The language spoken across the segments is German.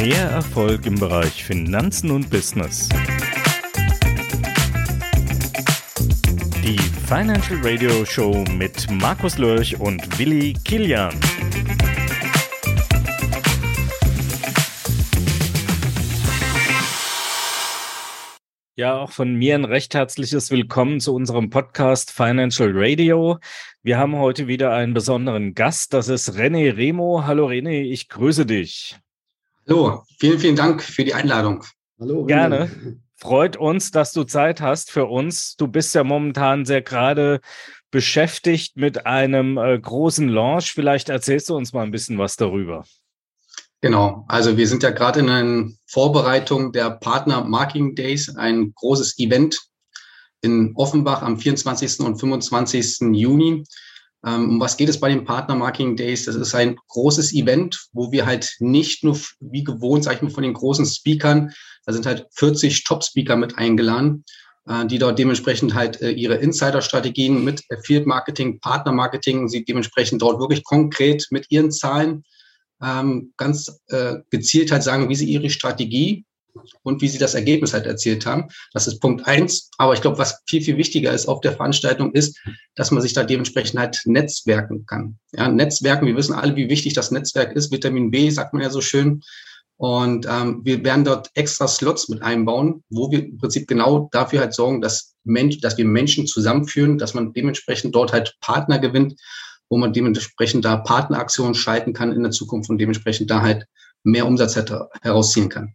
Mehr Erfolg im Bereich Finanzen und Business. Die Financial Radio Show mit Markus Lörch und Willi Kilian. Ja, auch von mir ein recht herzliches Willkommen zu unserem Podcast Financial Radio. Wir haben heute wieder einen besonderen Gast. Das ist René Remo. Hallo René, ich grüße dich. Hallo, vielen, vielen Dank für die Einladung. Hallo. Gerne. Freut uns, dass du Zeit hast für uns. Du bist ja momentan sehr gerade beschäftigt mit einem äh, großen Launch. Vielleicht erzählst du uns mal ein bisschen was darüber. Genau, also wir sind ja gerade in der Vorbereitung der Partner Marketing Days, ein großes Event in Offenbach am 24. und 25. Juni. Ähm, um was geht es bei den Partner Marketing Days? Das ist ein großes Event, wo wir halt nicht nur wie gewohnt, sag ich mal, von den großen Speakern, da sind halt 40 Top-Speaker mit eingeladen, äh, die dort dementsprechend halt äh, ihre Insider-Strategien mit Field Marketing, Partner Marketing, sie dementsprechend dort wirklich konkret mit ihren Zahlen ähm, ganz äh, gezielt halt sagen, wie sie ihre Strategie und wie sie das Ergebnis halt erzielt haben. Das ist Punkt eins. Aber ich glaube, was viel, viel wichtiger ist auf der Veranstaltung ist, dass man sich da dementsprechend halt netzwerken kann. Ja, Netzwerken, wir wissen alle, wie wichtig das Netzwerk ist. Vitamin B, sagt man ja so schön. Und ähm, wir werden dort extra Slots mit einbauen, wo wir im Prinzip genau dafür halt sorgen, dass, Mensch, dass wir Menschen zusammenführen, dass man dementsprechend dort halt Partner gewinnt wo man dementsprechend da Partneraktionen schalten kann in der Zukunft und dementsprechend da halt mehr Umsatz herausziehen kann.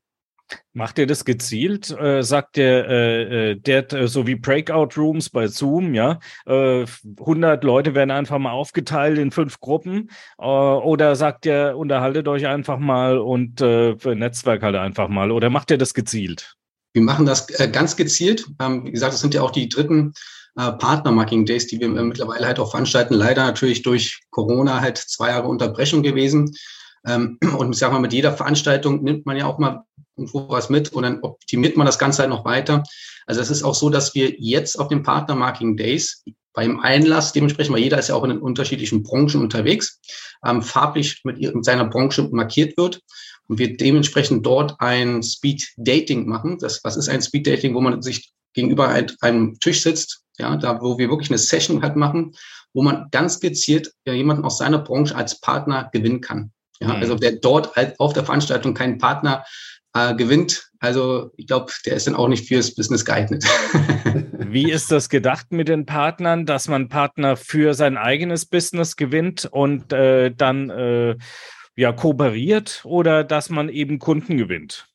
Macht ihr das gezielt? Äh, sagt der, äh, äh der äh, so wie Breakout Rooms bei Zoom, ja, äh, 100 Leute werden einfach mal aufgeteilt in fünf Gruppen, äh, oder sagt ihr, unterhaltet euch einfach mal und äh, Netzwerk halt einfach mal, oder macht ihr das gezielt? Wir machen das äh, ganz gezielt. Ähm, wie gesagt, das sind ja auch die dritten äh, Partner-Marketing Days, die wir äh, mittlerweile halt auch veranstalten. Leider natürlich durch Corona halt zwei Jahre Unterbrechung gewesen. Ähm, und ich sag mal, mit jeder Veranstaltung nimmt man ja auch mal irgendwo was mit und dann optimiert man das Ganze halt noch weiter. Also es ist auch so, dass wir jetzt auf den Partner Marketing Days beim Einlass, dementsprechend, weil jeder ist ja auch in den unterschiedlichen Branchen unterwegs, ähm, farblich mit, mit seiner Branche markiert wird und wir dementsprechend dort ein Speed Dating machen. Das, was ist ein Speed Dating, wo man sich gegenüber einem Tisch sitzt, ja, da wo wir wirklich eine Session halt machen, wo man ganz gezielt ja, jemanden aus seiner Branche als Partner gewinnen kann. Ja, mhm. also wer dort halt auf der Veranstaltung keinen Partner äh, gewinnt, also ich glaube, der ist dann auch nicht fürs Business geeignet. Wie ist das gedacht mit den Partnern, dass man Partner für sein eigenes Business gewinnt und äh, dann äh, ja kooperiert oder dass man eben Kunden gewinnt?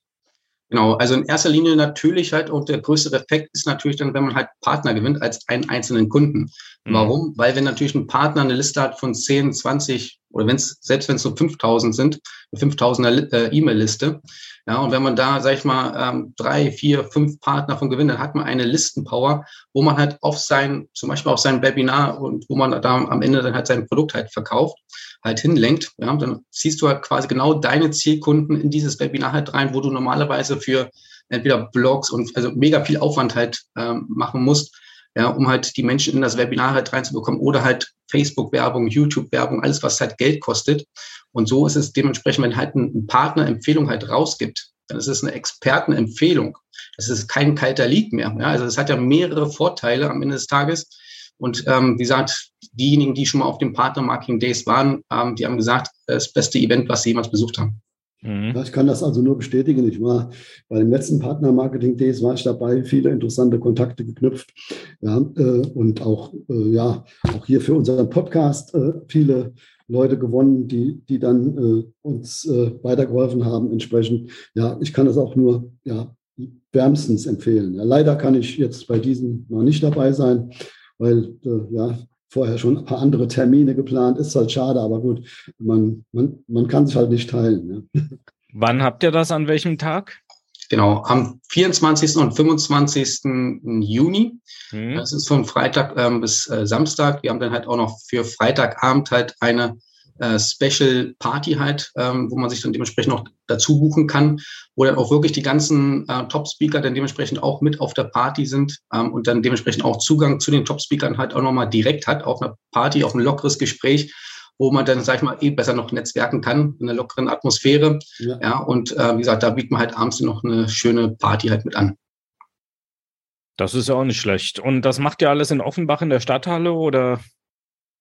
Genau, also in erster Linie natürlich halt und der größere Effekt ist natürlich dann, wenn man halt Partner gewinnt als einen einzelnen Kunden. Mhm. Warum? Weil wenn natürlich ein Partner eine Liste hat von 10, 20 oder wenn es, selbst wenn es nur 5000 sind, eine 5000er äh, E-Mail-Liste, ja, und wenn man da, sag ich mal, ähm, drei, vier, fünf Partner von gewinnt, dann hat man eine Listenpower, wo man halt auf sein, zum Beispiel auf sein Webinar und wo man da am Ende dann halt sein Produkt halt verkauft, halt hinlenkt. Ja, dann ziehst du halt quasi genau deine Zielkunden in dieses Webinar halt rein, wo du normalerweise für entweder Blogs und also mega viel Aufwand halt ähm, machen musst, ja, um halt die Menschen in das Webinar halt reinzubekommen oder halt Facebook-Werbung, YouTube-Werbung, alles, was halt Geld kostet. Und so ist es dementsprechend, wenn halt ein Partner Empfehlung halt rausgibt, dann ist es eine Expertenempfehlung. Das ist kein kalter Lied mehr. Ja, also es hat ja mehrere Vorteile am Ende des Tages. Und ähm, wie gesagt, diejenigen, die schon mal auf dem Partner Marketing Days waren, ähm, die haben gesagt, das beste Event, was sie jemals besucht haben. Mhm. Ich kann das also nur bestätigen. Ich war bei den letzten Partner Marketing Days war ich dabei, viele interessante Kontakte geknüpft. Ja, äh, und auch, äh, ja, auch hier für unseren Podcast äh, viele Leute gewonnen, die, die dann uns weitergeholfen haben. Entsprechend, ja, ich kann das auch nur ja, wärmstens empfehlen. Ja, leider kann ich jetzt bei diesem noch nicht dabei sein, weil ja, vorher schon ein paar andere Termine geplant. Ist halt schade, aber gut, man, man, man kann sich halt nicht teilen. Ja. Wann habt ihr das? An welchem Tag? Genau, am 24. und 25. Juni. Mhm. Das ist von Freitag ähm, bis äh, Samstag. Wir haben dann halt auch noch für Freitagabend halt eine äh, Special Party halt, ähm, wo man sich dann dementsprechend noch dazu buchen kann, wo dann auch wirklich die ganzen äh, Top-Speaker dann dementsprechend auch mit auf der Party sind ähm, und dann dementsprechend auch Zugang zu den Top-Speakern halt auch nochmal direkt hat, auf einer Party, auf ein lockeres Gespräch, wo man dann, sag ich mal, eh besser noch netzwerken kann, in einer lockeren Atmosphäre. Ja, ja und äh, wie gesagt, da bietet man halt abends noch eine schöne Party halt mit an. Das ist ja auch nicht schlecht. Und das macht ihr alles in Offenbach in der Stadthalle oder?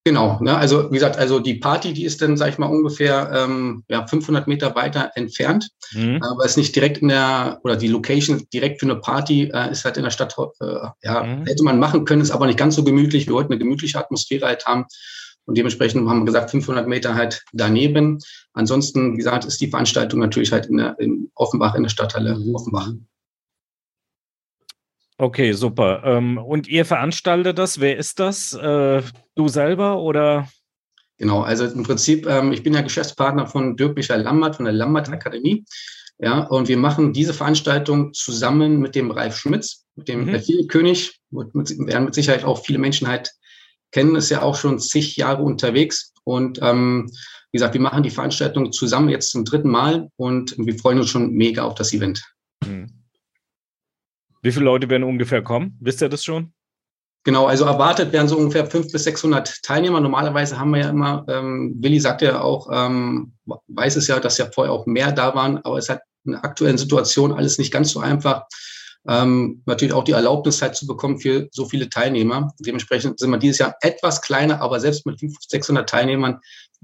Genau, ne? also wie gesagt, also die Party, die ist dann, sag ich mal, ungefähr ähm, ja, 500 Meter weiter entfernt, mhm. aber ist nicht direkt in der, oder die Location direkt für eine Party äh, ist halt in der Stadt, äh, ja, mhm. hätte man machen können, ist aber nicht ganz so gemütlich. Wir wollten eine gemütliche Atmosphäre halt haben und dementsprechend haben wir gesagt, 500 Meter halt daneben. Ansonsten, wie gesagt, ist die Veranstaltung natürlich halt in, der, in Offenbach, in der Stadthalle mhm. Offenbach. Okay, super. Ähm, und ihr veranstaltet das? Wer ist das? Äh, du selber oder? Genau, also im Prinzip, ähm, ich bin ja Geschäftspartner von Dirk Michael Lambert von der Lambert Akademie. Ja, und wir machen diese Veranstaltung zusammen mit dem Ralf Schmitz, mit dem mhm. König. Mit, werden mit Sicherheit auch viele Menschen halt kennen, ist ja auch schon zig Jahre unterwegs. Und ähm, wie gesagt, wir machen die Veranstaltung zusammen jetzt zum dritten Mal und wir freuen uns schon mega auf das Event. Mhm. Wie viele Leute werden ungefähr kommen? Wisst ihr das schon? Genau, also erwartet werden so ungefähr 500 bis 600 Teilnehmer. Normalerweise haben wir ja immer, ähm, Willi sagt ja auch, ähm, weiß es ja, dass ja vorher auch mehr da waren, aber es hat in der aktuellen Situation alles nicht ganz so einfach. Ähm, natürlich auch die Erlaubnis halt zu bekommen für so viele Teilnehmer. Dementsprechend sind wir dieses Jahr etwas kleiner, aber selbst mit 500, 600 Teilnehmern,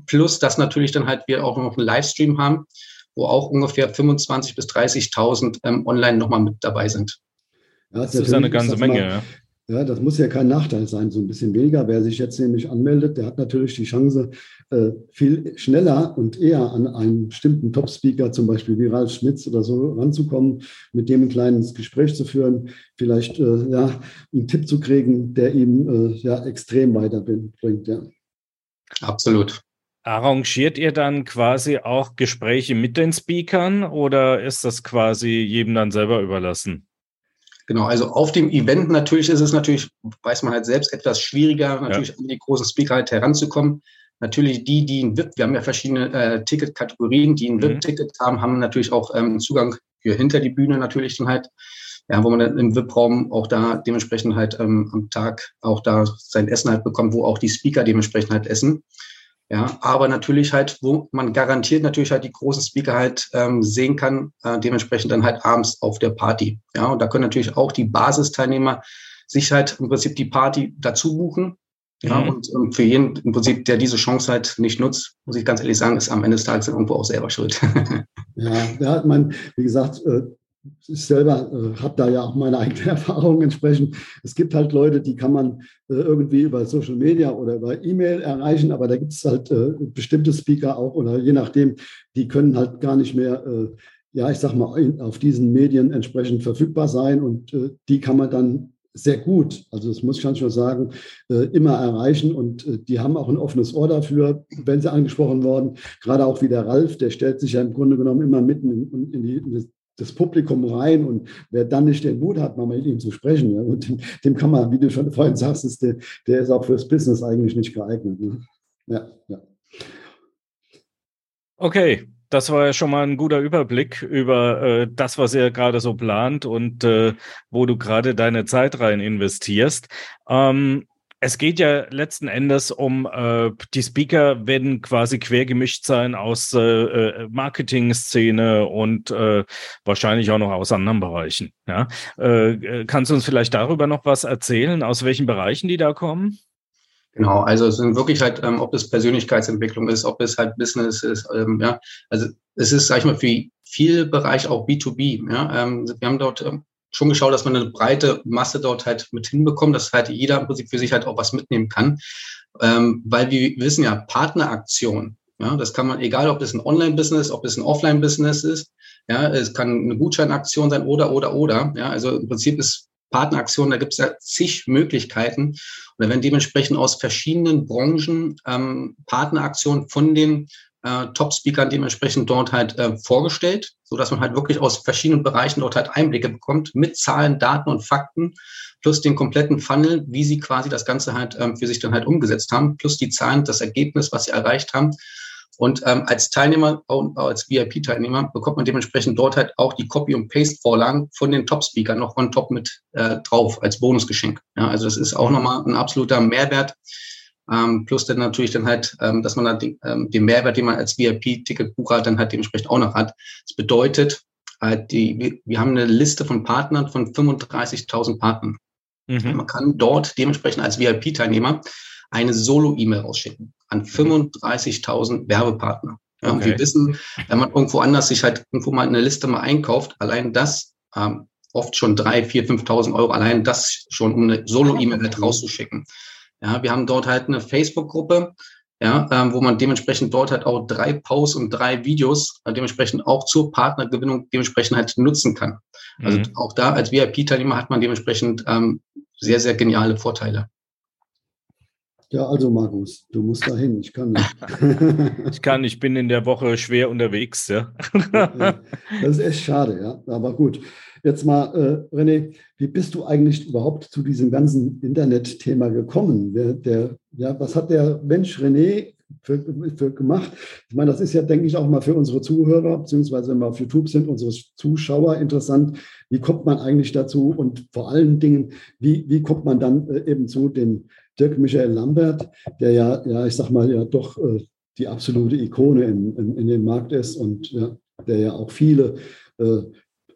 plus dass natürlich dann halt wir auch noch einen Livestream haben, wo auch ungefähr 25.000 bis 30.000 ähm, online nochmal mit dabei sind. Ja, das ist eine ganze Menge. Mal, ja. ja, das muss ja kein Nachteil sein, so ein bisschen weniger. Wer sich jetzt nämlich anmeldet, der hat natürlich die Chance, äh, viel schneller und eher an einen bestimmten Top-Speaker, zum Beispiel wie Ralf Schmitz oder so, ranzukommen, mit dem ein kleines Gespräch zu führen, vielleicht äh, ja, einen Tipp zu kriegen, der ihm äh, ja extrem weiterbringt. Ja. Absolut. Arrangiert ihr dann quasi auch Gespräche mit den Speakern oder ist das quasi jedem dann selber überlassen? Genau, also auf dem Event natürlich ist es natürlich, weiß man halt selbst, etwas schwieriger, natürlich ja. an die großen Speaker halt heranzukommen. Natürlich die, die ein VIP, wir haben ja verschiedene äh, Ticketkategorien, die ein mhm. VIP-Ticket haben, haben natürlich auch ähm, Zugang für hinter die Bühne natürlich dann halt, ja, wo man dann im VIP-Raum auch da dementsprechend halt ähm, am Tag auch da sein Essen halt bekommt, wo auch die Speaker dementsprechend halt essen. Ja, aber natürlich halt, wo man garantiert natürlich halt die großen Speaker halt ähm, sehen kann, äh, dementsprechend dann halt abends auf der Party. Ja, und da können natürlich auch die Basisteilnehmer sich halt im Prinzip die Party dazu buchen. Ja, mhm. und, und, für jeden im Prinzip, der diese Chance halt nicht nutzt, muss ich ganz ehrlich sagen, ist am Ende des Tages irgendwo auch selber schuld. ja, ja, man, wie gesagt, äh, ich selber äh, habe da ja auch meine eigene Erfahrung entsprechend. Es gibt halt Leute, die kann man äh, irgendwie über Social Media oder über E-Mail erreichen, aber da gibt es halt äh, bestimmte Speaker auch oder je nachdem, die können halt gar nicht mehr, äh, ja, ich sag mal, in, auf diesen Medien entsprechend verfügbar sein und äh, die kann man dann sehr gut, also das muss ich schon sagen, äh, immer erreichen und die haben auch ein offenes Ohr dafür, wenn sie angesprochen worden. Gerade auch wie der Ralf, der stellt sich ja im Grunde genommen immer mitten in, in, die, in das Publikum rein und wer dann nicht den Mut hat, mal mit ihm zu sprechen, ja, und dem, dem, kann man, wie du schon vorhin sagst, ist der, der ist auch fürs Business eigentlich nicht geeignet. Ne? Ja, ja. Okay, das war ja schon mal ein guter Überblick über äh, das, was ihr gerade so plant und äh, wo du gerade deine Zeit rein investierst. Ähm, es geht ja letzten Endes um, äh, die Speaker werden quasi quer gemischt sein aus äh, äh, Marketing-Szene und äh, wahrscheinlich auch noch aus anderen Bereichen. Ja? Äh, äh, kannst du uns vielleicht darüber noch was erzählen, aus welchen Bereichen die da kommen? Genau, also es sind wirklich halt, ähm, ob es Persönlichkeitsentwicklung ist, ob es halt Business ist, ähm, ja, also es ist, sag ich mal, für viel Bereich auch B2B. Ja, ähm, wir haben dort ähm, schon geschaut, dass man eine breite Masse dort halt mit hinbekommt, dass halt jeder im Prinzip für sich halt auch was mitnehmen kann. Ähm, weil wir wissen ja, Partneraktion, ja, das kann man, egal ob es ein Online-Business, ob es ein Offline-Business ist, ja, es kann eine Gutscheinaktion sein oder, oder, oder. Ja, also im Prinzip ist Partneraktion, da gibt es ja zig Möglichkeiten. Und da werden dementsprechend aus verschiedenen Branchen ähm, Partneraktionen von den äh, Top-Speakern dementsprechend dort halt äh, vorgestellt, so dass man halt wirklich aus verschiedenen Bereichen dort halt Einblicke bekommt mit Zahlen, Daten und Fakten plus den kompletten Funnel, wie sie quasi das Ganze halt ähm, für sich dann halt umgesetzt haben, plus die Zahlen, das Ergebnis, was sie erreicht haben. Und ähm, als Teilnehmer, als VIP-Teilnehmer, bekommt man dementsprechend dort halt auch die Copy- und Paste-Vorlagen von den Top-Speakern noch on top mit äh, drauf als Bonusgeschenk. Ja, also das ist auch nochmal ein absoluter Mehrwert, Ähm, plus dann natürlich dann halt, ähm, dass man dann den, ähm, den Mehrwert, den man als VIP-Ticketbucher dann halt dementsprechend auch noch hat. Das bedeutet, äh, die, wir, wir haben eine Liste von Partnern von 35.000 Partnern. Mhm. Man kann dort dementsprechend als VIP-Teilnehmer eine Solo-E-Mail rausschicken an 35.000 Werbepartner. Ja, okay. Und wir wissen, wenn man irgendwo anders sich halt irgendwo mal eine Liste mal einkauft, allein das ähm, oft schon drei, vier, 5.000 Euro, allein das schon, um eine Solo-E-Mail halt rauszuschicken. Ja, wir haben dort halt eine Facebook-Gruppe, ja, ähm, wo man dementsprechend dort halt auch drei Posts und drei Videos äh, dementsprechend auch zur Partnergewinnung dementsprechend halt nutzen kann. Also mhm. auch da als VIP-Teilnehmer hat man dementsprechend ähm, sehr, sehr geniale Vorteile. Ja, also Markus, du musst dahin. Ich kann nicht. ich kann, ich bin in der Woche schwer unterwegs. Ja. das ist echt schade, ja. Aber gut. Jetzt mal, äh, René, wie bist du eigentlich überhaupt zu diesem ganzen Internet-Thema gekommen? Der, der, ja, was hat der Mensch René für, für gemacht? Ich meine, das ist ja, denke ich, auch mal für unsere Zuhörer, beziehungsweise wenn wir auf YouTube sind, unsere Zuschauer interessant. Wie kommt man eigentlich dazu? Und vor allen Dingen, wie, wie kommt man dann äh, eben zu dem Dirk Michael Lambert, der ja, ja, ich sag mal, ja doch äh, die absolute Ikone in, in, in, dem Markt ist und ja, der ja auch viele äh,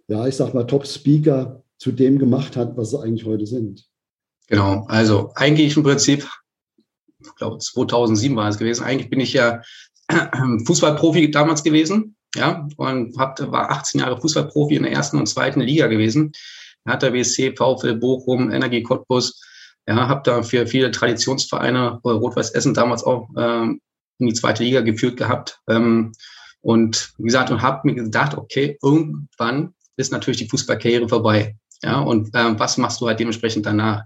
ja, ich sag mal, Top-Speaker zu dem gemacht hat, was sie eigentlich heute sind. Genau, also eigentlich im Prinzip, ich glaube 2007 war es gewesen, eigentlich bin ich ja Fußballprofi damals gewesen, ja, und hab, war 18 Jahre Fußballprofi in der ersten und zweiten Liga gewesen. Hat der WSC, VfL Bochum, Energie Cottbus, ja, habe da für viele Traditionsvereine, Rot-Weiß Essen damals auch ähm, in die zweite Liga geführt gehabt. Ähm, und wie gesagt, und habe mir gedacht, okay, irgendwann ist natürlich die Fußballkarriere vorbei. Ja, und ähm, was machst du halt dementsprechend danach?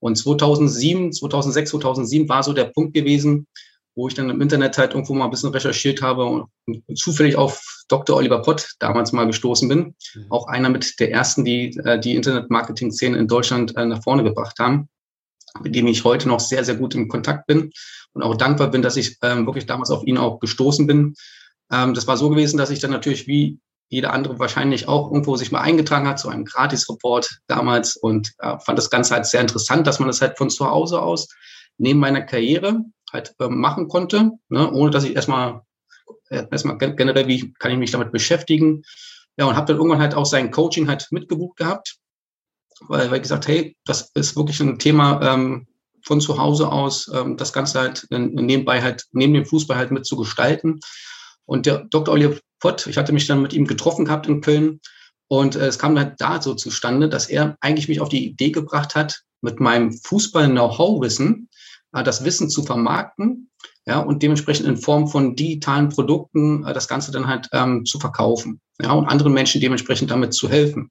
Und 2007, 2006, 2007 war so der Punkt gewesen, wo ich dann im Internet halt irgendwo mal ein bisschen recherchiert habe und zufällig auf Dr. Oliver Pott damals mal gestoßen bin. Mhm. Auch einer mit der ersten, die äh, die Internet-Marketing-Szene in Deutschland äh, nach vorne gebracht haben, mit dem ich heute noch sehr, sehr gut in Kontakt bin und auch dankbar bin, dass ich ähm, wirklich damals auf ihn auch gestoßen bin. Ähm, das war so gewesen, dass ich dann natürlich wie jeder andere wahrscheinlich auch irgendwo sich mal eingetragen hat, so einen Gratis-Report damals und äh, fand das Ganze halt sehr interessant, dass man das halt von zu Hause aus neben meiner Karriere halt äh, machen konnte, ne, ohne dass ich erstmal äh, erstmal generell, wie kann ich mich damit beschäftigen. Ja, und habe dann irgendwann halt auch sein Coaching halt mitgebucht gehabt, weil, weil gesagt, hey, das ist wirklich ein Thema ähm, von zu Hause aus, ähm, das Ganze halt nebenbei halt, neben dem Fußball halt mit zu gestalten. Und der Dr. Oliver Pott, ich hatte mich dann mit ihm getroffen gehabt in Köln und äh, es kam dann da so zustande, dass er eigentlich mich auf die Idee gebracht hat, mit meinem Fußball-Know-how-Wissen äh, das Wissen zu vermarkten ja, und dementsprechend in Form von digitalen Produkten äh, das Ganze dann halt ähm, zu verkaufen ja, und anderen Menschen dementsprechend damit zu helfen.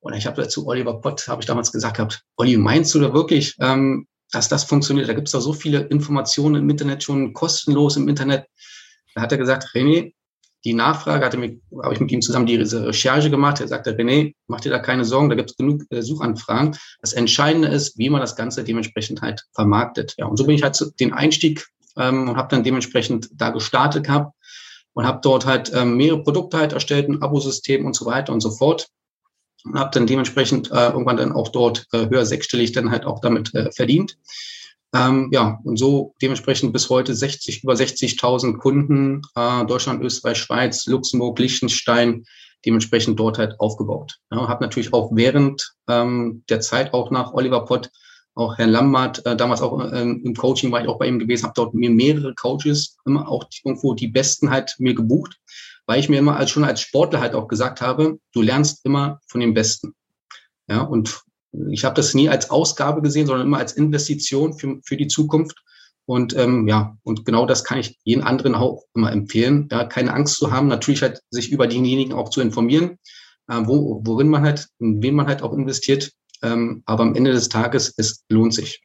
Und ich habe dazu Oliver Pott, habe ich damals gesagt gehabt, Olli, meinst du da wirklich, ähm, dass das funktioniert? Da gibt es doch so viele Informationen im Internet schon kostenlos im Internet. Da hat er gesagt, René, die Nachfrage hatte mich, habe ich mit ihm zusammen die Recherche gemacht. Er sagte, René, mach dir da keine Sorgen, da gibt es genug äh, Suchanfragen. Das Entscheidende ist, wie man das Ganze dementsprechend halt vermarktet. Ja, und so bin ich halt den Einstieg ähm, und habe dann dementsprechend da gestartet gehabt und habe dort halt ähm, mehrere Produkte halt erstellt, ein Abosystem und so weiter und so fort. Und habe dann dementsprechend äh, irgendwann dann auch dort äh, höher sechsstellig dann halt auch damit äh, verdient. Ähm, ja, und so dementsprechend bis heute 60, über 60.000 Kunden, äh, Deutschland, Österreich, Schweiz, Luxemburg, Liechtenstein, dementsprechend dort halt aufgebaut. Ja, habe natürlich auch während ähm, der Zeit auch nach Oliver Pott, auch Herrn Lambert, äh, damals auch ähm, im Coaching war ich auch bei ihm gewesen, habe dort mir mehrere Coaches, immer auch die, irgendwo die Besten halt mir gebucht, weil ich mir immer als schon als Sportler halt auch gesagt habe, du lernst immer von den Besten. Ja, und ich habe das nie als Ausgabe gesehen, sondern immer als Investition für, für die Zukunft. Und ähm, ja, und genau das kann ich jeden anderen auch immer empfehlen, ja, keine Angst zu haben, natürlich halt sich über denjenigen auch zu informieren, äh, wo, worin man halt, in wen man halt auch investiert. Ähm, aber am Ende des Tages, es lohnt sich.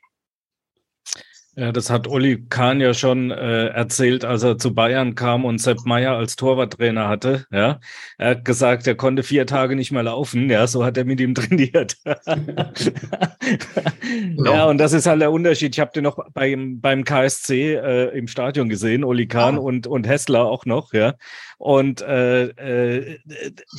Ja, das hat Uli Kahn ja schon äh, erzählt, als er zu Bayern kam und Sepp Meier als Torwarttrainer hatte. Ja, er hat gesagt, er konnte vier Tage nicht mehr laufen. Ja, so hat er mit ihm trainiert. genau. Ja, und das ist halt der Unterschied. Ich habe den noch beim, beim KSC äh, im Stadion gesehen, Uli Kahn ah. und, und Hessler auch noch. Ja, und äh, äh,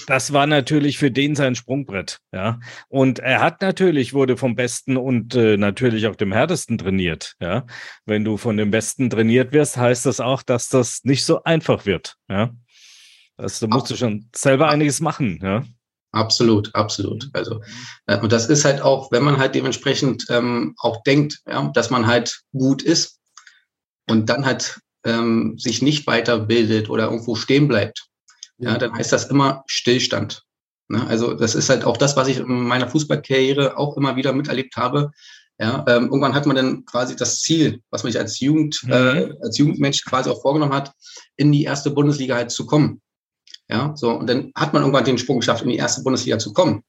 das war natürlich für den sein Sprungbrett. Ja, und er hat natürlich wurde vom Besten und äh, natürlich auch dem härtesten trainiert. Ja. Wenn du von den Besten trainiert wirst, heißt das auch, dass das nicht so einfach wird, ja. Also da musst du schon selber einiges machen, ja. Absolut, absolut. Also, äh, und das ist halt auch, wenn man halt dementsprechend ähm, auch denkt, ja, dass man halt gut ist und dann halt ähm, sich nicht weiterbildet oder irgendwo stehen bleibt, ja, dann heißt das immer Stillstand. Ne? Also das ist halt auch das, was ich in meiner Fußballkarriere auch immer wieder miterlebt habe. Ja, ähm, irgendwann hat man dann quasi das Ziel, was man sich als Jugend, mhm. äh, als Jugendmensch quasi auch vorgenommen hat, in die erste Bundesliga halt zu kommen. Ja, so, und dann hat man irgendwann den Sprung geschafft, in die erste Bundesliga zu kommen.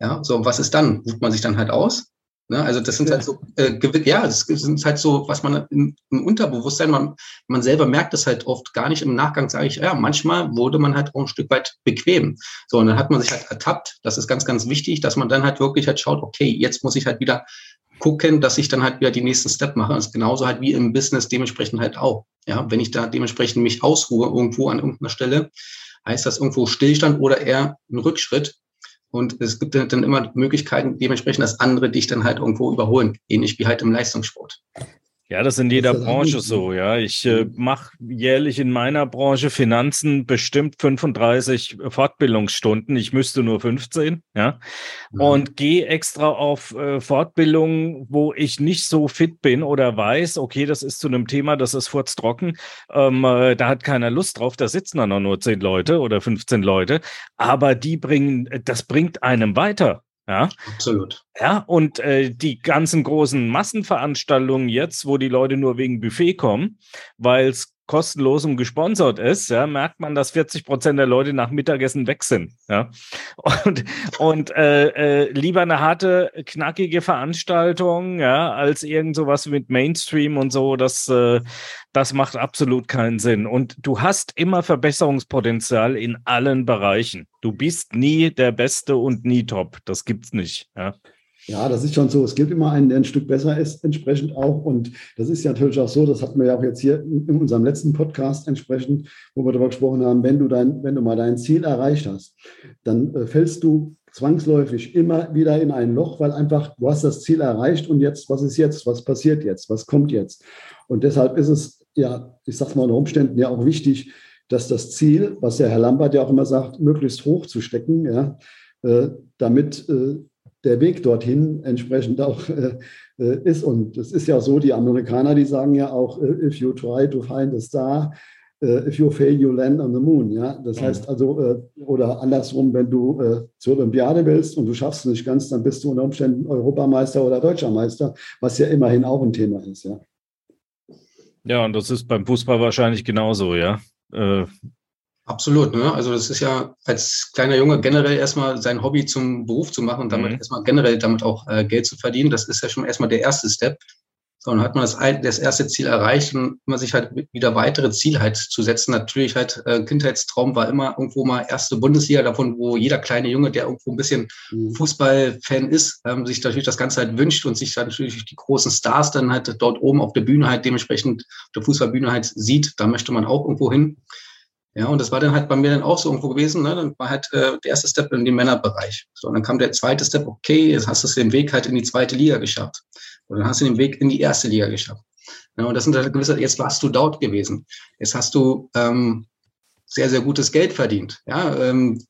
Ja, so, was ist dann? Ruft man sich dann halt aus? Ne? Also das sind ja. halt so, äh, ja, das sind halt so, was man im, im Unterbewusstsein, man, man selber merkt das halt oft gar nicht. Im Nachgang sage ich, ja, manchmal wurde man halt auch ein Stück weit bequem. So, und dann hat man sich halt ertappt. Das ist ganz, ganz wichtig, dass man dann halt wirklich halt schaut, okay, jetzt muss ich halt wieder gucken, dass ich dann halt wieder die nächsten Step mache. Das ist genauso halt wie im Business dementsprechend halt auch. Ja, wenn ich da dementsprechend mich ausruhe irgendwo an irgendeiner Stelle, heißt das irgendwo Stillstand oder eher ein Rückschritt. Und es gibt dann immer Möglichkeiten, dementsprechend, dass andere dich dann halt irgendwo überholen, ähnlich wie halt im Leistungssport. Ja, das ist in jeder Branche so, ja. Ich äh, mache jährlich in meiner Branche Finanzen bestimmt 35 Fortbildungsstunden. Ich müsste nur 15, ja. Mhm. Und gehe extra auf äh, Fortbildungen, wo ich nicht so fit bin oder weiß, okay, das ist zu einem Thema, das ist furztrocken. Ähm, äh, da hat keiner Lust drauf, da sitzen dann auch nur 10 Leute oder 15 Leute. Aber die bringen, das bringt einem weiter. Ja, absolut. Ja, und äh, die ganzen großen Massenveranstaltungen jetzt, wo die Leute nur wegen Buffet kommen, weil es kostenlos und gesponsert ist, ja, merkt man, dass 40 Prozent der Leute nach Mittagessen weg sind. Ja. Und, und äh, äh, lieber eine harte, knackige Veranstaltung, ja, als irgend sowas mit Mainstream und so, das, äh, das macht absolut keinen Sinn. Und du hast immer Verbesserungspotenzial in allen Bereichen. Du bist nie der Beste und nie top. Das gibt's nicht. Ja. Ja, das ist schon so. Es gibt immer einen, der ein Stück besser ist, entsprechend auch. Und das ist ja natürlich auch so, das hatten wir ja auch jetzt hier in unserem letzten Podcast entsprechend, wo wir darüber gesprochen haben, wenn du dein, wenn du mal dein Ziel erreicht hast, dann äh, fällst du zwangsläufig immer wieder in ein Loch, weil einfach du hast das Ziel erreicht und jetzt, was ist jetzt? Was passiert jetzt? Was kommt jetzt? Und deshalb ist es ja, ich sag's mal unter Umständen ja auch wichtig, dass das Ziel, was der Herr Lambert ja auch immer sagt, möglichst hoch zu stecken, ja, äh, damit äh, der Weg dorthin entsprechend auch äh, äh, ist. Und es ist ja so, die Amerikaner, die sagen ja auch, äh, if you try to find a star, uh, if you fail, you land on the moon. Ja? Das heißt also, äh, oder andersrum, wenn du äh, zur Olympiade willst und du schaffst es nicht ganz, dann bist du unter Umständen Europameister oder Deutscher Meister, was ja immerhin auch ein Thema ist. Ja, ja und das ist beim Fußball wahrscheinlich genauso, ja. Äh, Absolut, ne? Also das ist ja als kleiner Junge generell erstmal sein Hobby zum Beruf zu machen und damit mhm. erstmal generell damit auch äh, Geld zu verdienen. Das ist ja schon erstmal der erste Step. So, und hat man das, das erste Ziel erreicht und immer sich halt wieder weitere Ziele halt zu setzen. Natürlich halt äh, Kindheitstraum war immer irgendwo mal erste Bundesliga, davon, wo jeder kleine Junge, der irgendwo ein bisschen mhm. Fußballfan ist, ähm, sich natürlich das Ganze halt wünscht und sich dann natürlich die großen Stars dann halt dort oben auf der Bühne halt dementsprechend auf der Fußballbühne halt sieht. Da möchte man auch irgendwo hin. Ja, und das war dann halt bei mir dann auch so irgendwo gewesen. Ne? Dann war halt äh, der erste Step in den Männerbereich. So, und dann kam der zweite Step, okay, jetzt hast du den Weg halt in die zweite Liga geschafft. Und dann hast du den Weg in die erste Liga geschafft. Ja, und das sind halt gewisse, jetzt warst du dort gewesen. Jetzt hast du ähm, sehr, sehr gutes Geld verdient. Ja, ähm,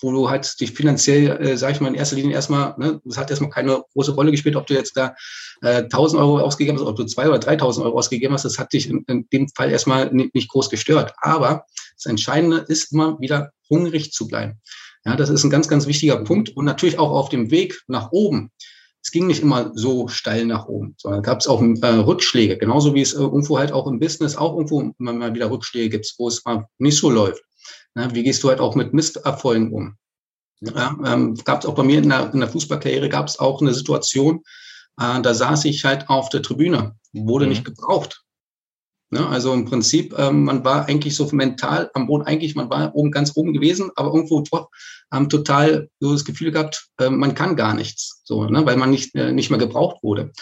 wo du halt dich finanziell, äh, sag ich mal, in erster Linie erstmal, ne, das hat erstmal keine große Rolle gespielt, ob du jetzt da äh, 1000 Euro ausgegeben hast, ob du 2.000 oder 3.000 Euro ausgegeben hast, das hat dich in, in dem Fall erstmal nicht, nicht groß gestört. Aber das Entscheidende ist immer wieder hungrig zu bleiben. Ja, das ist ein ganz, ganz wichtiger Punkt und natürlich auch auf dem Weg nach oben. Es ging nicht immer so steil nach oben, sondern gab es auch äh, Rückschläge, genauso wie es äh, irgendwo halt auch im Business auch irgendwo immer mal wieder Rückschläge gibt, wo es mal nicht so läuft. Ja, wie gehst du halt auch mit Misserfolgen um? Ja, ähm, gab es auch bei mir in der, in der Fußballkarriere gab es auch eine Situation, äh, da saß ich halt auf der Tribüne, wurde mhm. nicht gebraucht. Ne? Also im Prinzip, ähm, man war eigentlich so mental am Boden, eigentlich, man war oben ganz oben gewesen, aber irgendwo doch ähm, total so das Gefühl gehabt, äh, man kann gar nichts, so, ne? weil man nicht, äh, nicht mehr gebraucht wurde.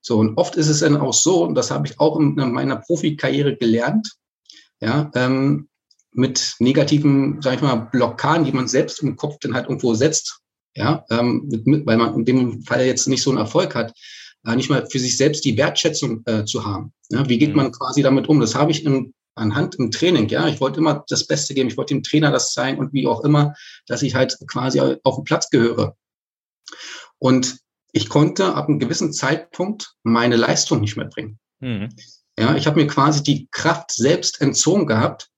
So, und oft ist es dann auch so, und das habe ich auch in, in meiner Profikarriere gelernt, ja, ähm, mit negativen, sag ich mal, Blockaden, die man selbst im Kopf dann halt irgendwo setzt, ja, ähm, mit, weil man in dem Fall jetzt nicht so einen Erfolg hat, nicht mal für sich selbst die Wertschätzung äh, zu haben. Ja, wie geht mhm. man quasi damit um? Das habe ich im, anhand im Training. Ja, ich wollte immer das Beste geben. Ich wollte dem Trainer das zeigen und wie auch immer, dass ich halt quasi auf den Platz gehöre. Und ich konnte ab einem gewissen Zeitpunkt meine Leistung nicht mehr bringen. Mhm. Ja, ich habe mir quasi die Kraft selbst entzogen gehabt,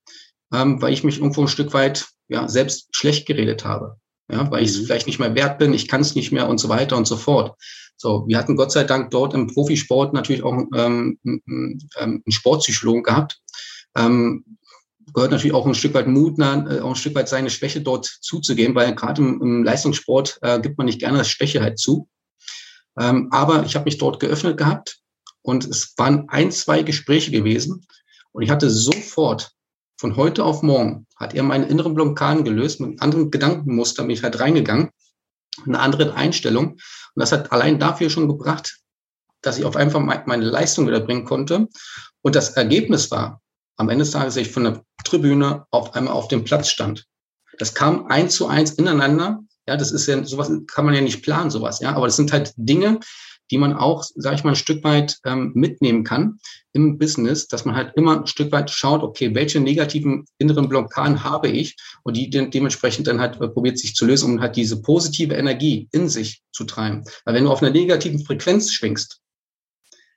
ähm, weil ich mich irgendwo ein Stück weit ja, selbst schlecht geredet habe. Ja, weil ich es mhm. vielleicht nicht mehr wert bin, ich kann es nicht mehr und so weiter und so fort. So, wir hatten Gott sei Dank dort im Profisport natürlich auch ähm, einen, einen Sportpsychologen gehabt. Ähm, gehört natürlich auch ein Stück weit Mut, äh, auch ein Stück weit seine Schwäche dort zuzugeben, weil gerade im, im Leistungssport äh, gibt man nicht gerne Schwäche halt zu. Ähm, aber ich habe mich dort geöffnet gehabt und es waren ein, zwei Gespräche gewesen und ich hatte sofort von heute auf morgen hat er meine inneren Blockaden gelöst, mit anderen Gedankenmuster bin ich halt reingegangen, eine andere Einstellung. Und das hat allein dafür schon gebracht, dass ich auf einfach meine Leistung wieder bringen konnte. Und das Ergebnis war, am Ende des Tages, dass ich von der Tribüne auf einmal auf dem Platz stand. Das kam eins zu eins ineinander. Ja, das ist ja, sowas kann man ja nicht planen, sowas, ja. Aber das sind halt Dinge, die man auch, sage ich mal, ein Stück weit ähm, mitnehmen kann im Business, dass man halt immer ein Stück weit schaut, okay, welche negativen inneren Blockaden habe ich und die de dementsprechend dann halt äh, probiert sich zu lösen, um halt diese positive Energie in sich zu treiben. Weil wenn du auf einer negativen Frequenz schwingst,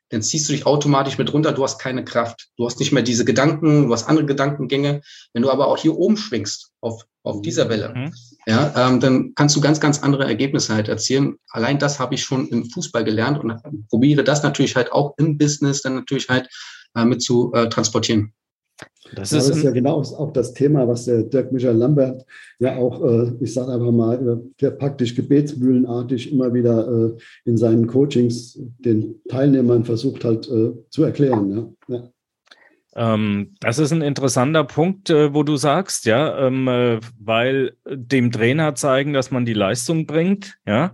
dann ziehst du dich automatisch mit runter, du hast keine Kraft. Du hast nicht mehr diese Gedanken, du hast andere Gedankengänge. Wenn du aber auch hier oben schwingst, auf, auf dieser Welle, mhm. ja, ähm, dann kannst du ganz, ganz andere Ergebnisse halt erzielen. Allein das habe ich schon im Fußball gelernt und probiere das natürlich halt auch im Business dann natürlich halt äh, mit zu äh, transportieren. Das, ist, das ist ja genau auch das Thema, was der Dirk Michael Lambert ja auch, äh, ich sage einfach mal, äh, der praktisch gebetsmühlenartig immer wieder äh, in seinen Coachings den Teilnehmern versucht halt zu erklären. Ja. ja. Ähm, das ist ein interessanter Punkt, äh, wo du sagst, ja, ähm, äh, weil dem Trainer zeigen, dass man die Leistung bringt, ja,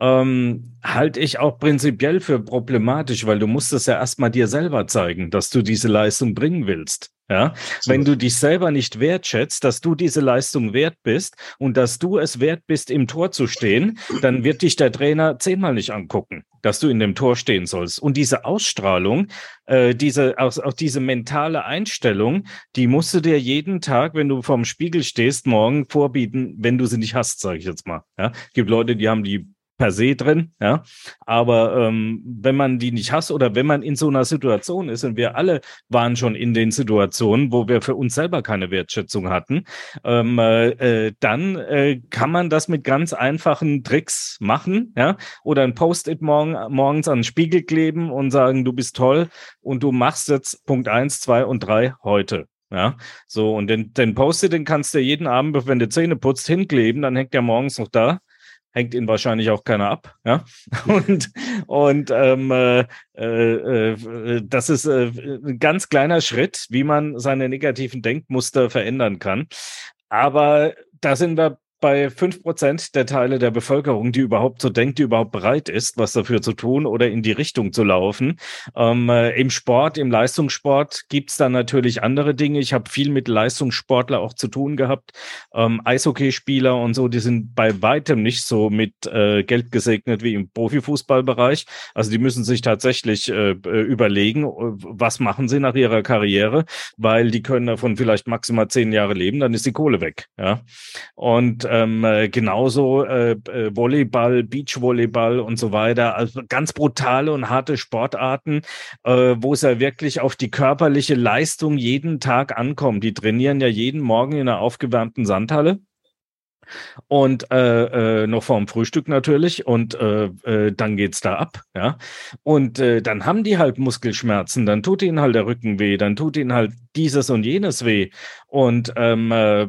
ähm, halte ich auch prinzipiell für problematisch, weil du musst es ja erstmal dir selber zeigen, dass du diese Leistung bringen willst. Ja, so. wenn du dich selber nicht wertschätzt, dass du diese Leistung wert bist und dass du es wert bist, im Tor zu stehen, dann wird dich der Trainer zehnmal nicht angucken, dass du in dem Tor stehen sollst. Und diese Ausstrahlung, äh, diese, auch, auch diese mentale Einstellung, die musst du dir jeden Tag, wenn du vorm Spiegel stehst, morgen vorbieten, wenn du sie nicht hast, sage ich jetzt mal. Ja, gibt Leute, die haben die per se drin, ja. Aber ähm, wenn man die nicht hasst oder wenn man in so einer Situation ist, und wir alle waren schon in den Situationen, wo wir für uns selber keine Wertschätzung hatten, ähm, äh, dann äh, kann man das mit ganz einfachen Tricks machen, ja. Oder ein Post-it morgen, morgens an den Spiegel kleben und sagen, du bist toll und du machst jetzt Punkt eins, zwei und drei heute. Ja, so, und den, den Post-it, den kannst du jeden Abend, wenn du Zähne putzt, hinkleben, dann hängt der morgens noch da hängt ihn wahrscheinlich auch keiner ab. Ja? Und, und ähm, äh, äh, äh, das ist äh, ein ganz kleiner Schritt, wie man seine negativen Denkmuster verändern kann. Aber da sind wir bei fünf Prozent der Teile der Bevölkerung, die überhaupt so denkt, die überhaupt bereit ist, was dafür zu tun oder in die Richtung zu laufen. Ähm, äh, Im Sport, im Leistungssport gibt's dann natürlich andere Dinge. Ich habe viel mit Leistungssportler auch zu tun gehabt. Ähm, Eishockeyspieler und so, die sind bei weitem nicht so mit äh, Geld gesegnet wie im Profifußballbereich. Also die müssen sich tatsächlich äh, überlegen, was machen sie nach ihrer Karriere, weil die können davon vielleicht maximal zehn Jahre leben, dann ist die Kohle weg. Ja. Und ähm, äh, genauso äh, äh, Volleyball, Beachvolleyball und so weiter. Also ganz brutale und harte Sportarten, äh, wo es ja wirklich auf die körperliche Leistung jeden Tag ankommt. Die trainieren ja jeden Morgen in einer aufgewärmten Sandhalle. Und äh, äh, noch vorm Frühstück natürlich und äh, äh, dann geht's da ab, ja. Und äh, dann haben die halt Muskelschmerzen, dann tut ihnen halt der Rücken weh, dann tut ihnen halt dieses und jenes weh. Und ähm, äh,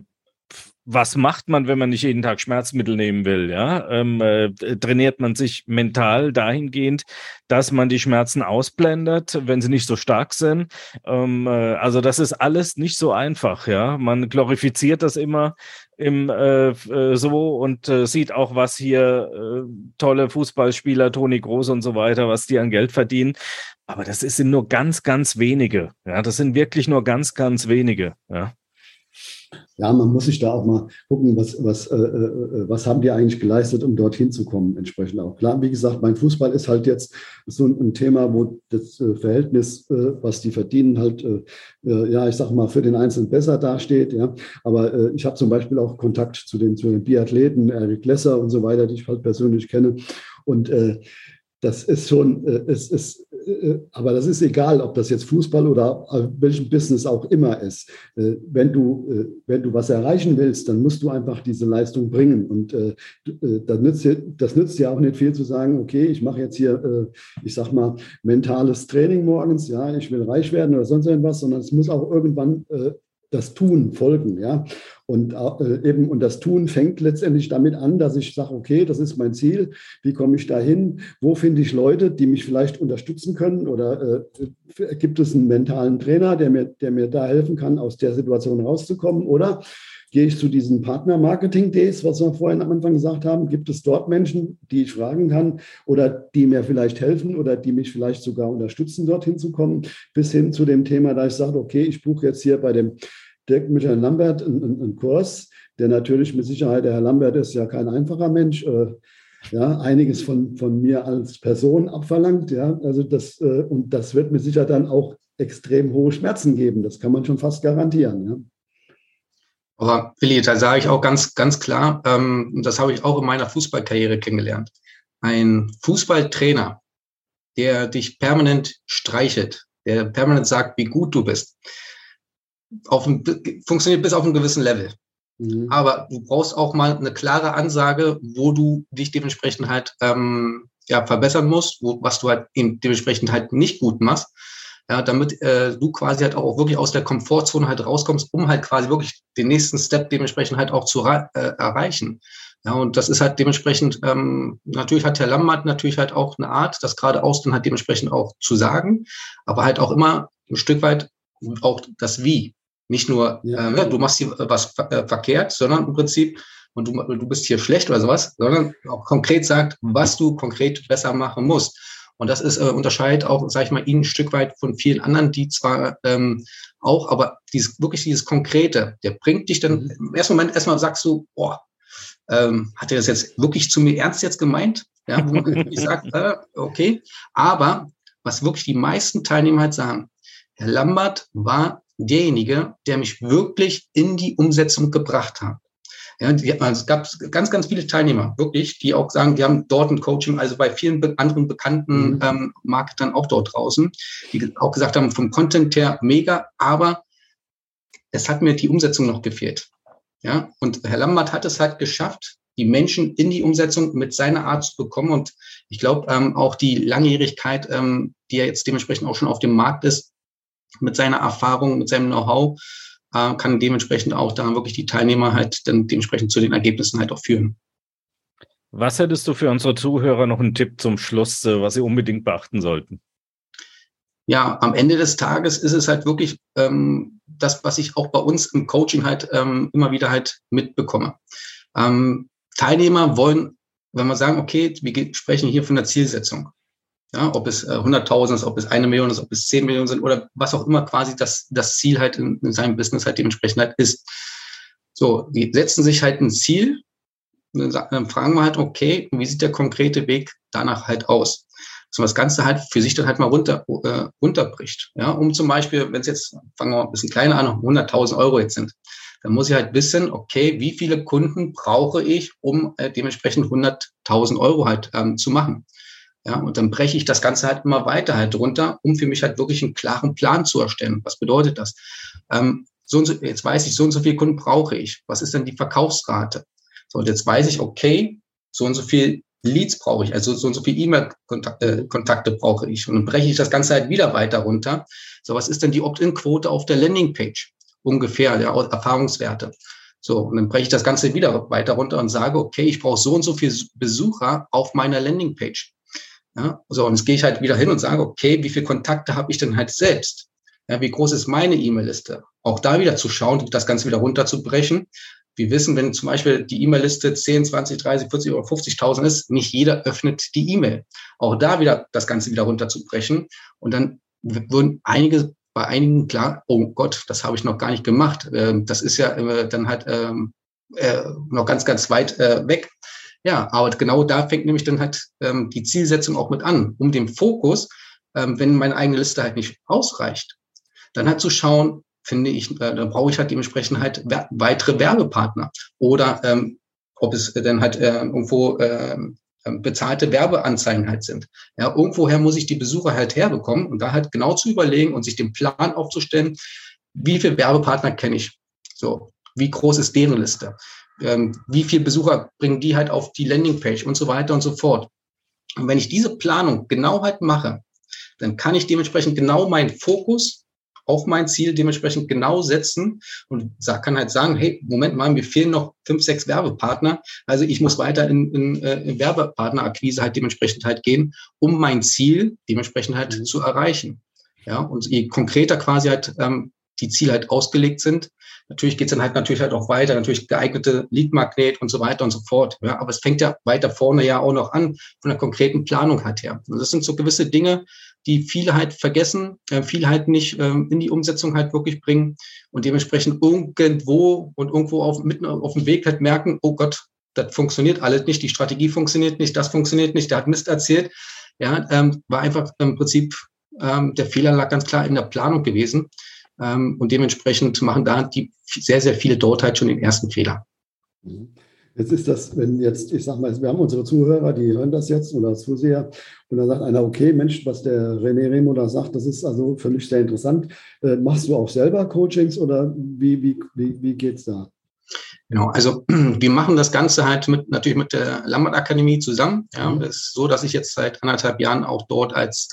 was macht man, wenn man nicht jeden Tag Schmerzmittel nehmen will? Ja, ähm, äh, trainiert man sich mental dahingehend, dass man die Schmerzen ausblendet, wenn sie nicht so stark sind. Ähm, äh, also das ist alles nicht so einfach. Ja, man glorifiziert das immer im äh, äh so und äh, sieht auch, was hier äh, tolle Fußballspieler, Toni Groß und so weiter, was die an Geld verdienen. Aber das sind nur ganz, ganz wenige. Ja, das sind wirklich nur ganz, ganz wenige. Ja. Ja, man muss sich da auch mal gucken, was, was, äh, äh, was haben die eigentlich geleistet, um dorthin zu kommen, entsprechend auch. Klar, wie gesagt, mein Fußball ist halt jetzt so ein, Thema, wo das äh, Verhältnis, äh, was die verdienen, halt, äh, äh, ja, ich sag mal, für den Einzelnen besser dasteht. Ja. Aber ich habe zum Beispiel auch Kontakt zu den, zu den Biathleten, Eric Lesser und so weiter, die ich halt persönlich kenne. Und das ist schon, äh, es ist, äh, aber das ist egal, ob das jetzt Fußball oder welchen Business auch immer ist. Äh, wenn du, wenn du was erreichen willst, dann musst du einfach diese Leistung bringen. Und das nützt, das nützt ja auch nicht viel zu sagen, okay, ich mache jetzt hier, ich sag mal, mentales Training morgens, ja, ich will reich werden oder sonst irgendwas, sondern es muss auch irgendwann das Tun folgen, ja. Und äh, eben, und das Tun fängt letztendlich damit an, dass ich sage, okay, das ist mein Ziel, wie komme ich dahin? Wo finde ich Leute, die mich vielleicht unterstützen können? Oder äh, gibt es einen mentalen Trainer, der mir, der mir da helfen kann, aus der Situation rauszukommen? Oder gehe ich zu diesen Partner-Marketing-Days, was wir vorhin am Anfang gesagt haben, gibt es dort Menschen, die ich fragen kann oder die mir vielleicht helfen oder die mich vielleicht sogar unterstützen, dorthin zu kommen, bis hin zu dem Thema, da ich sage, okay, ich buche jetzt hier bei dem Dirk Michael Lambert einen, einen, Kurs, der natürlich mit Sicherheit, der Herr Lambert ist ja kein einfacher Mensch, äh, ja, einiges von, von mir als Person abverlangt, ja, also das, äh, und das wird mit Sicherheit dann auch extrem hohe Schmerzen geben, das kann man schon fast garantieren, ja. Aber Willi, da sage ich auch ganz, ganz klar, ähm, das habe ich auch in meiner Fußballkarriere kennengelernt. Ein Fußballtrainer, der dich permanent streichelt, der permanent sagt, wie gut du bist, auf ein, funktioniert bis auf einen gewissen Level. Mhm. Aber du brauchst auch mal eine klare Ansage, wo du dich dementsprechend halt ähm, ja, verbessern musst, wo, was du halt eben dementsprechend halt nicht gut machst. Ja, damit äh, du quasi halt auch wirklich aus der Komfortzone halt rauskommst, um halt quasi wirklich den nächsten Step dementsprechend halt auch zu äh, erreichen. Ja, und das ist halt dementsprechend, ähm, natürlich hat Herr Lammert natürlich halt auch eine Art, das geradeaus dann halt dementsprechend auch zu sagen, aber halt auch immer ein Stück weit auch das Wie. Nicht nur, ja. äh, du machst hier was äh, verkehrt, sondern im Prinzip, und du, du bist hier schlecht oder sowas, sondern auch konkret sagt, was du konkret besser machen musst. Und das ist äh, unterscheidet auch, sage ich mal, ihn ein Stück weit von vielen anderen, die zwar ähm, auch, aber dieses wirklich dieses Konkrete, der bringt dich dann mhm. im ersten Moment erstmal sagst du, boah, ähm, hat er das jetzt wirklich zu mir ernst jetzt gemeint? Ja, wo man wirklich sagt, äh, okay. Aber was wirklich die meisten Teilnehmer halt sagen, Herr Lambert war derjenige, der mich wirklich in die Umsetzung gebracht hat. Ja, die, also es gab ganz, ganz viele Teilnehmer, wirklich, die auch sagen, die haben dort ein Coaching, also bei vielen be anderen bekannten mhm. ähm, Marketern auch dort draußen, die auch gesagt haben, vom Content her mega, aber es hat mir die Umsetzung noch gefehlt. Ja, und Herr Lambert hat es halt geschafft, die Menschen in die Umsetzung mit seiner Art zu bekommen. Und ich glaube, ähm, auch die Langjährigkeit, ähm, die er jetzt dementsprechend auch schon auf dem Markt ist, mit seiner Erfahrung, mit seinem Know-how, äh, kann dementsprechend auch da wirklich die Teilnehmer halt dann dementsprechend zu den Ergebnissen halt auch führen. Was hättest du für unsere Zuhörer noch einen Tipp zum Schluss, äh, was sie unbedingt beachten sollten? Ja, am Ende des Tages ist es halt wirklich ähm, das, was ich auch bei uns im Coaching halt ähm, immer wieder halt mitbekomme. Ähm, Teilnehmer wollen, wenn wir sagen, okay, wir sprechen hier von der Zielsetzung. Ja, ob es äh, 100.000 ist, ob es eine Million ist, ob es 10 Millionen sind oder was auch immer quasi das, das Ziel halt in, in seinem Business halt dementsprechend halt ist. So, die setzen sich halt ein Ziel, dann, fragen wir halt, okay, wie sieht der konkrete Weg danach halt aus? Dass man das Ganze halt für sich dann halt mal runter, äh, runterbricht. Ja, um zum Beispiel, wenn es jetzt, fangen wir mal ein bisschen kleiner an, 100.000 Euro jetzt sind, dann muss ich halt wissen, okay, wie viele Kunden brauche ich, um äh, dementsprechend 100.000 Euro halt ähm, zu machen. Ja, und dann breche ich das Ganze halt immer weiter halt runter, um für mich halt wirklich einen klaren Plan zu erstellen. Was bedeutet das? Ähm, so und so, jetzt weiß ich, so und so viele Kunden brauche ich. Was ist denn die Verkaufsrate? So, und jetzt weiß ich, okay, so und so viel Leads brauche ich, also so und so viel E-Mail-Kontakte Kontakte brauche ich. Und dann breche ich das Ganze halt wieder weiter runter. So, was ist denn die Opt-in-Quote auf der Landingpage? Ungefähr, ja, Erfahrungswerte. So, und dann breche ich das Ganze wieder weiter runter und sage, okay, ich brauche so und so viel Besucher auf meiner Landingpage. Ja, so, und jetzt gehe ich halt wieder hin und sage, okay, wie viele Kontakte habe ich denn halt selbst? Ja, wie groß ist meine E-Mail-Liste? Auch da wieder zu schauen, das Ganze wieder runterzubrechen. Wir wissen, wenn zum Beispiel die E-Mail-Liste 10, 20, 30, 40 oder 50.000 ist, nicht jeder öffnet die E-Mail. Auch da wieder das Ganze wieder runterzubrechen. Und dann würden einige bei einigen klar, oh Gott, das habe ich noch gar nicht gemacht. Ähm, das ist ja äh, dann halt ähm, äh, noch ganz, ganz weit äh, weg. Ja, aber genau da fängt nämlich dann halt ähm, die Zielsetzung auch mit an, um den Fokus, ähm, wenn meine eigene Liste halt nicht ausreicht, dann halt zu schauen, finde ich, äh, dann brauche ich halt dementsprechend halt weitere Werbepartner oder ähm, ob es dann halt äh, irgendwo äh, bezahlte Werbeanzeigen halt sind. Ja, irgendwoher muss ich die Besucher halt herbekommen und da halt genau zu überlegen und sich den Plan aufzustellen, wie viele Werbepartner kenne ich? So, wie groß ist deren Liste? Ähm, wie viele Besucher bringen die halt auf die Landingpage und so weiter und so fort. Und wenn ich diese Planung genau halt mache, dann kann ich dementsprechend genau meinen Fokus auf mein Ziel dementsprechend genau setzen und kann halt sagen, hey, Moment mal, mir fehlen noch fünf, sechs Werbepartner. Also ich muss weiter in, in, äh, in Werbepartnerakquise halt dementsprechend halt gehen, um mein Ziel dementsprechend halt mhm. zu erreichen. Ja, und je konkreter quasi halt ähm, die Ziele halt ausgelegt sind, Natürlich geht's dann halt natürlich halt auch weiter, natürlich geeignete Lead-Magnet und so weiter und so fort. Ja, aber es fängt ja weiter vorne ja auch noch an, von der konkreten Planung halt her. Und das sind so gewisse Dinge, die viele halt vergessen, äh, viele halt nicht ähm, in die Umsetzung halt wirklich bringen und dementsprechend irgendwo und irgendwo auf, mitten auf dem Weg halt merken, oh Gott, das funktioniert alles nicht, die Strategie funktioniert nicht, das funktioniert nicht, der hat Mist erzählt. Ja, ähm, war einfach im Prinzip ähm, der Fehler lag ganz klar in der Planung gewesen. Ähm, und dementsprechend machen da die sehr, sehr viele dort halt schon den ersten Fehler. Mhm. Jetzt ist das, wenn jetzt, ich sag mal, wir haben unsere Zuhörer, die hören das jetzt oder Zuseher, und dann sagt einer, okay, Mensch, was der René Remo da sagt, das ist also für mich sehr interessant. Äh, machst du auch selber Coachings oder wie, wie, wie, wie geht es da? Genau, also wir machen das Ganze halt mit natürlich mit der Lambert Akademie zusammen. Ja, mhm. Es ist so, dass ich jetzt seit anderthalb Jahren auch dort als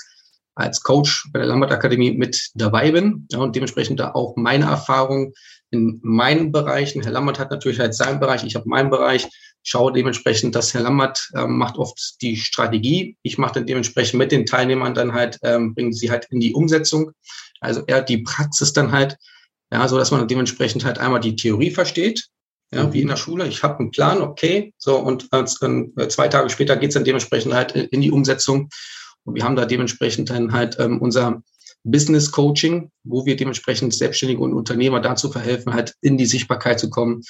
als Coach bei der Lambert Akademie mit dabei bin ja, und dementsprechend da auch meine Erfahrung in meinen Bereichen. Herr Lambert hat natürlich halt seinen Bereich, ich habe meinen Bereich. Schaue dementsprechend, dass Herr Lambert ähm, macht oft die Strategie. Ich mache dann dementsprechend mit den Teilnehmern dann halt, ähm, bringen sie halt in die Umsetzung. Also er die Praxis dann halt, ja, so dass man dementsprechend halt einmal die Theorie versteht, ja, wie in der Schule. Ich habe einen Plan, okay, so und äh, zwei Tage später geht's dann dementsprechend halt in die Umsetzung. Und wir haben da dementsprechend dann halt ähm, unser Business Coaching, wo wir dementsprechend Selbstständige und Unternehmer dazu verhelfen, halt in die Sichtbarkeit zu kommen,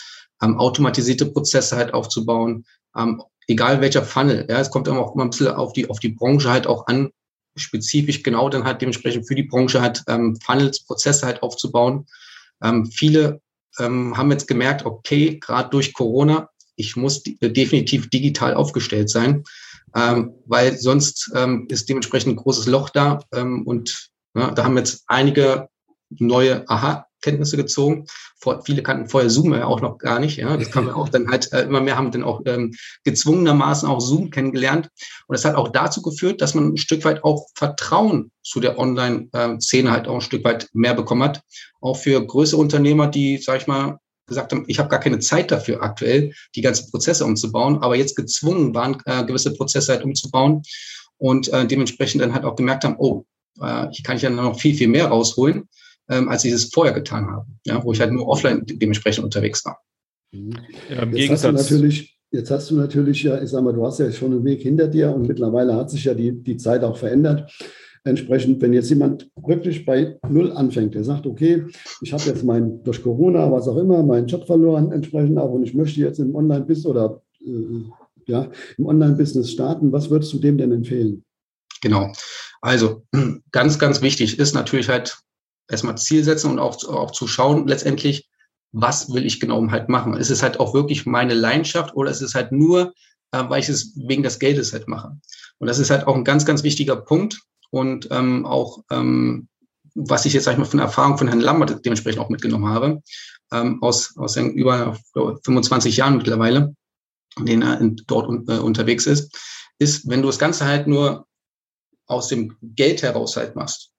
ähm, automatisierte Prozesse halt aufzubauen, ähm, egal welcher Funnel. Ja, es kommt immer auch immer ein bisschen auf die, auf die Branche halt auch an, spezifisch genau dann halt dementsprechend für die Branche halt ähm, Funnels, Prozesse halt aufzubauen. Ähm, viele ähm, haben jetzt gemerkt, okay, gerade durch Corona, ich muss definitiv digital aufgestellt sein ähm, weil sonst ähm, ist dementsprechend ein großes Loch da ähm, und ja, da haben jetzt einige neue Aha-Kenntnisse gezogen. Vor, viele kannten vorher Zoom ja auch noch gar nicht. Ja, das kann man auch dann halt äh, immer mehr haben dann auch ähm, gezwungenermaßen auch Zoom kennengelernt und das hat auch dazu geführt, dass man ein Stück weit auch Vertrauen zu der Online-Szene halt auch ein Stück weit mehr bekommen hat. Auch für größere Unternehmer, die, sag ich mal, gesagt haben, ich habe gar keine Zeit dafür aktuell, die ganzen Prozesse umzubauen, aber jetzt gezwungen waren, äh, gewisse Prozesse halt umzubauen und äh, dementsprechend dann halt auch gemerkt haben, oh, äh, ich kann ja noch viel, viel mehr rausholen, ähm, als ich es vorher getan habe, ja, wo ich halt nur offline dementsprechend unterwegs war. Mhm. Ja, im jetzt Gegensatz. Hast du natürlich, jetzt hast du natürlich ja, ich sag mal, du hast ja schon einen Weg hinter dir und mittlerweile hat sich ja die, die Zeit auch verändert. Entsprechend, wenn jetzt jemand wirklich bei Null anfängt, der sagt, okay, ich habe jetzt mein, durch Corona, was auch immer, meinen Job verloren, entsprechend auch und ich möchte jetzt im Online-Business oder äh, ja, im Online-Business starten, was würdest du dem denn empfehlen? Genau. Also ganz, ganz wichtig ist natürlich halt erstmal Ziel setzen und auch, auch zu schauen, letztendlich, was will ich genau halt machen? Ist es halt auch wirklich meine Leidenschaft oder ist es halt nur, äh, weil ich es wegen des Geldes halt mache? Und das ist halt auch ein ganz, ganz wichtiger Punkt, und ähm, auch ähm, was ich jetzt sag ich mal von Erfahrung von Herrn Lambert dementsprechend auch mitgenommen habe, ähm, aus, aus den über 25 Jahren mittlerweile, in denen er in, dort un, äh, unterwegs ist, ist, wenn du das Ganze halt nur aus dem Geld heraus halt machst,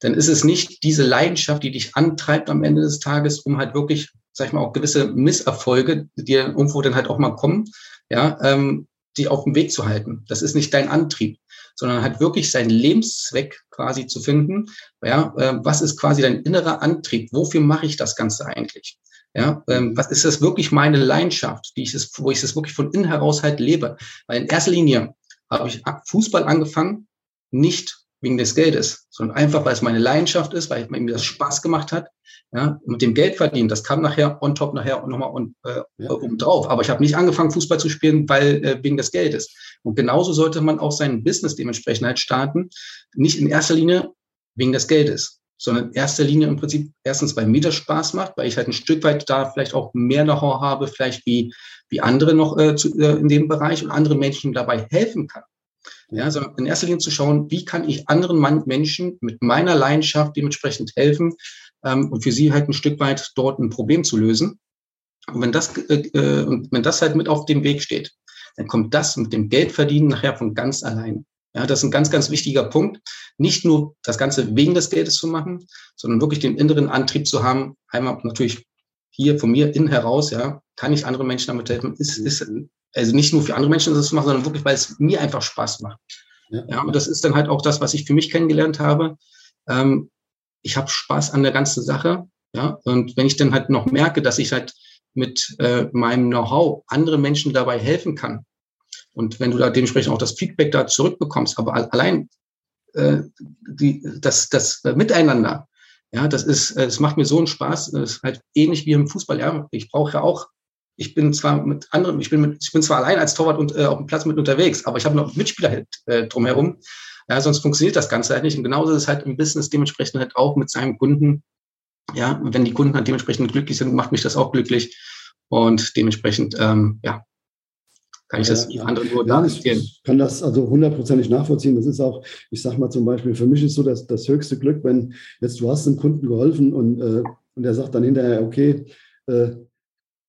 dann ist es nicht diese Leidenschaft, die dich antreibt am Ende des Tages, um halt wirklich, sag ich mal, auch gewisse Misserfolge, die irgendwo dann halt auch mal kommen, ja, ähm, die auf dem Weg zu halten. Das ist nicht dein Antrieb sondern halt wirklich seinen Lebenszweck quasi zu finden. Ja, äh, was ist quasi dein innerer Antrieb? Wofür mache ich das Ganze eigentlich? Ja, ähm, was ist das wirklich meine Leidenschaft, die ich es, wo ich es wirklich von innen heraus halt lebe? Weil in erster Linie habe ich Fußball angefangen, nicht wegen des Geldes, sondern einfach, weil es meine Leidenschaft ist, weil mir das Spaß gemacht hat. Ja, mit dem Geld verdienen, das kam nachher on top nachher und nochmal on, äh, ja. drauf. Aber ich habe nicht angefangen, Fußball zu spielen, weil äh, wegen des Geldes. Und genauso sollte man auch sein Business dementsprechend halt starten. Nicht in erster Linie wegen des Geldes, sondern in erster Linie im Prinzip erstens, weil mir das Spaß macht, weil ich halt ein Stück weit da vielleicht auch mehr Know-how habe, vielleicht wie, wie andere noch äh, zu, äh, in dem Bereich und andere Menschen dabei helfen kann. Ja, sondern in erster Linie zu schauen, wie kann ich anderen Menschen mit meiner Leidenschaft dementsprechend helfen ähm, und für sie halt ein Stück weit dort ein Problem zu lösen. Und wenn das, äh, äh, und wenn das halt mit auf dem Weg steht, dann kommt das mit dem Geldverdienen nachher von ganz allein. Ja, das ist ein ganz, ganz wichtiger Punkt. Nicht nur das Ganze wegen des Geldes zu machen, sondern wirklich den inneren Antrieb zu haben. Einmal natürlich hier von mir innen heraus, ja, kann ich anderen Menschen damit helfen? Ist, ist also nicht nur für andere Menschen das zu machen, sondern wirklich, weil es mir einfach Spaß macht. Ja, ja und das ist dann halt auch das, was ich für mich kennengelernt habe. Ähm, ich habe Spaß an der ganzen Sache. Ja, und wenn ich dann halt noch merke, dass ich halt mit äh, meinem Know-how anderen Menschen dabei helfen kann. Und wenn du da dementsprechend auch das Feedback da zurückbekommst, aber allein äh, die, das, das äh, Miteinander, ja, das ist, äh, es macht mir so einen Spaß. Das ist halt ähnlich wie im Fußball. Ja, ich brauche ja auch ich bin zwar mit anderen, ich bin, mit, ich bin zwar allein als Torwart und, äh, auf dem Platz mit unterwegs, aber ich habe noch Mitspieler halt, äh, drumherum. Ja, sonst funktioniert das Ganze halt nicht. Und genauso ist es halt im Business dementsprechend halt auch mit seinem Kunden. Ja, wenn die Kunden halt dementsprechend glücklich sind, macht mich das auch glücklich. Und dementsprechend, ähm, ja, kann ich das ja, anderen nur ja, Ich kann das also hundertprozentig nachvollziehen. Das ist auch, ich sage mal zum Beispiel, für mich ist so das, das höchste Glück, wenn jetzt du hast dem Kunden geholfen und, äh, und er sagt dann hinterher, okay, äh,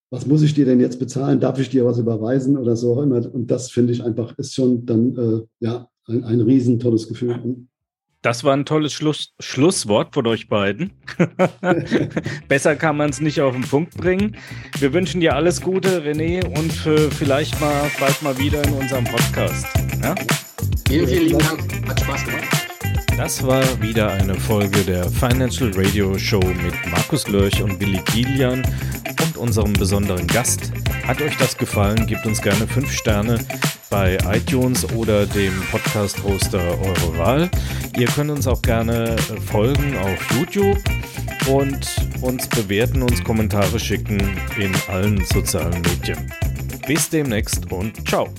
was muss ich dir denn jetzt bezahlen? Darf ich dir was überweisen oder so auch immer? Und das finde ich einfach ist schon dann äh, ja ein, ein riesen tolles Gefühl. Das war ein tolles Schluss, Schlusswort von euch beiden. Besser kann man es nicht auf den Punkt bringen. Wir wünschen dir alles Gute, René, und äh, vielleicht mal bald mal wieder in unserem Podcast. Ja? Vielen, vielen lieben Dank. Hat Spaß gemacht. Das war wieder eine Folge der Financial Radio Show mit Markus Lörch und Willi Kilian und unserem besonderen Gast. Hat euch das gefallen? Gebt uns gerne 5 Sterne bei iTunes oder dem Podcast-Hoster eurer Wahl. Ihr könnt uns auch gerne folgen auf YouTube und uns bewerten, uns Kommentare schicken in allen sozialen Medien. Bis demnächst und ciao.